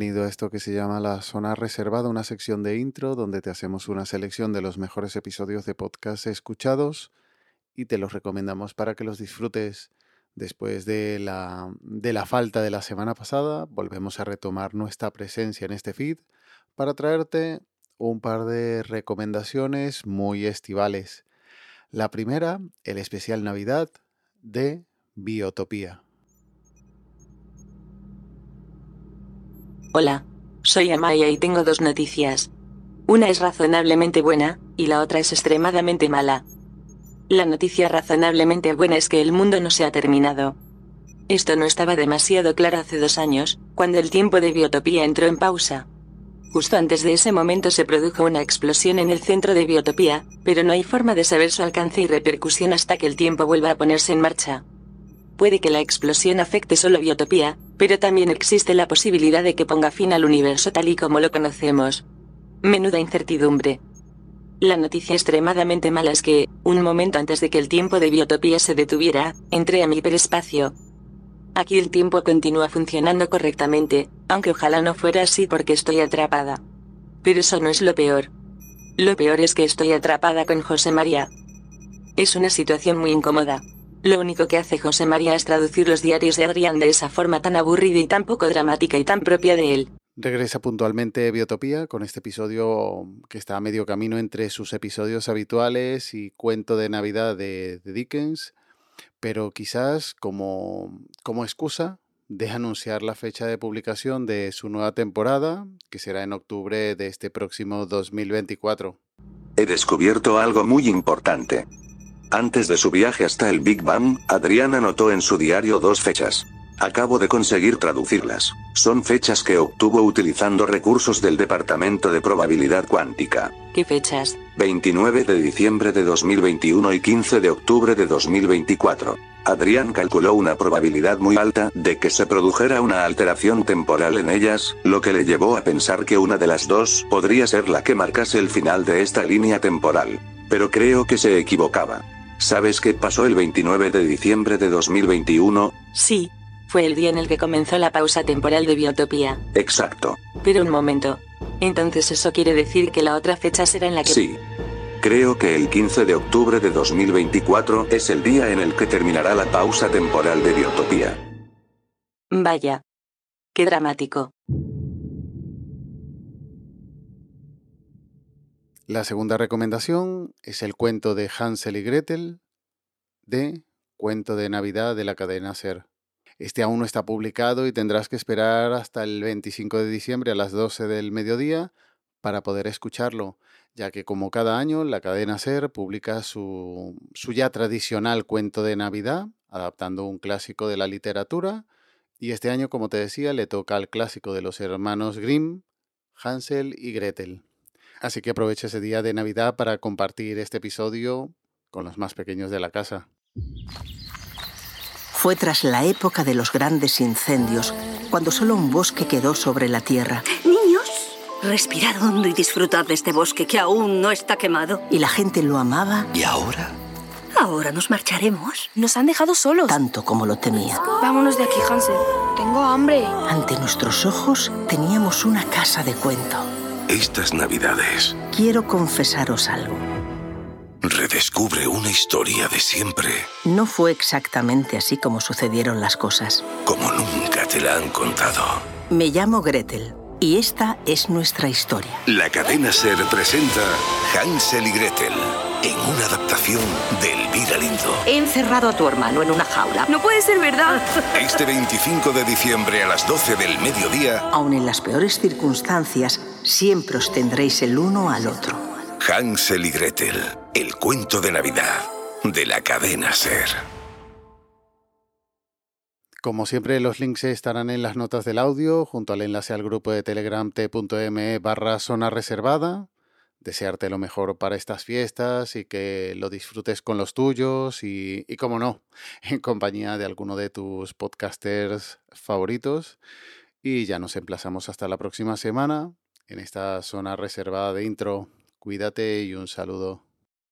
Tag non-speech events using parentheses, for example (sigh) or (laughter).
Bienvenido a esto que se llama la zona reservada, una sección de intro donde te hacemos una selección de los mejores episodios de podcast escuchados y te los recomendamos para que los disfrutes. Después de la, de la falta de la semana pasada, volvemos a retomar nuestra presencia en este feed para traerte un par de recomendaciones muy estivales. La primera, el especial Navidad de Biotopía. Hola, soy Amaya y tengo dos noticias. Una es razonablemente buena, y la otra es extremadamente mala. La noticia razonablemente buena es que el mundo no se ha terminado. Esto no estaba demasiado claro hace dos años, cuando el tiempo de Biotopía entró en pausa. Justo antes de ese momento se produjo una explosión en el centro de Biotopía, pero no hay forma de saber su alcance y repercusión hasta que el tiempo vuelva a ponerse en marcha. Puede que la explosión afecte solo Biotopía, pero también existe la posibilidad de que ponga fin al universo tal y como lo conocemos. Menuda incertidumbre. La noticia extremadamente mala es que, un momento antes de que el tiempo de biotopía se detuviera, entré a mi hiperespacio. Aquí el tiempo continúa funcionando correctamente, aunque ojalá no fuera así porque estoy atrapada. Pero eso no es lo peor. Lo peor es que estoy atrapada con José María. Es una situación muy incómoda. Lo único que hace José María es traducir los diarios de Adrián de esa forma tan aburrida y tan poco dramática y tan propia de él. Regresa puntualmente Biotopía con este episodio que está a medio camino entre sus episodios habituales y cuento de Navidad de, Dickens, pero quizás como, como excusa deja anunciar la fecha de publicación de su nueva temporada, que será en octubre de este próximo 2024. He descubierto algo muy importante. Antes de su viaje hasta el Big Bang, Adrián anotó en su diario dos fechas. Acabo de conseguir traducirlas. Son fechas que obtuvo utilizando recursos del Departamento de Probabilidad Cuántica. ¿Qué fechas? 29 de diciembre de 2021 y 15 de octubre de 2024. Adrián calculó una probabilidad muy alta de que se produjera una alteración temporal en ellas, lo que le llevó a pensar que una de las dos podría ser la que marcase el final de esta línea temporal. Pero creo que se equivocaba. ¿Sabes qué pasó el 29 de diciembre de 2021? Sí. Fue el día en el que comenzó la pausa temporal de Biotopía. Exacto. Pero un momento. Entonces eso quiere decir que la otra fecha será en la que... Sí. Creo que el 15 de octubre de 2024 es el día en el que terminará la pausa temporal de Biotopía. Vaya. Qué dramático. La segunda recomendación es el cuento de Hansel y Gretel de Cuento de Navidad de la cadena Ser. Este aún no está publicado y tendrás que esperar hasta el 25 de diciembre a las 12 del mediodía para poder escucharlo, ya que como cada año la cadena Ser publica su, ya tradicional cuento de Navidad, adaptando un clásico de la literatura, y este año, como te decía, le toca al clásico de los hermanos Grimm, Hansel y Gretel. Así que aprovecha ese día de Navidad para compartir este episodio con los más pequeños de la casa. Fue tras la época de los grandes incendios, cuando solo un bosque quedó sobre la tierra. Niños, respirad hondo y disfrutad de este bosque que aún no está quemado. Y la gente lo amaba. ¿Y ahora? Ahora nos marcharemos. Nos han dejado solos. Tanto como lo temía. Vámonos de aquí, Hansel. Tengo hambre. Ante nuestros ojos teníamos una casa de cuento estas Navidades. Quiero confesaros algo. Redescubre una historia de siempre. No fue exactamente así como sucedieron las cosas. Como nunca te la han contado. Me llamo Gretel y esta es nuestra historia. La cadena Ser presenta Hansel y Gretel en una adaptación de Elvira Lindo. He encerrado a tu hermano en una jaula. No puede ser verdad. (laughs) Este 25 de diciembre a las 12 del mediodía. Aun en las peores circunstancias, siempre os tendréis el uno al otro. Hansel y Gretel, el cuento de Navidad de la cadena Ser. Como siempre, los links estarán en las notas del audio, junto al enlace al grupo de Telegram t.me barra zona reservada. Desearte lo mejor para estas fiestas y que lo disfrutes con los tuyos y, y como no, (laughs) en compañía de alguno de tus podcasters favoritos. Y ya nos emplazamos hasta la próxima semana en esta zona reservada de intro. Cuídate y un saludo.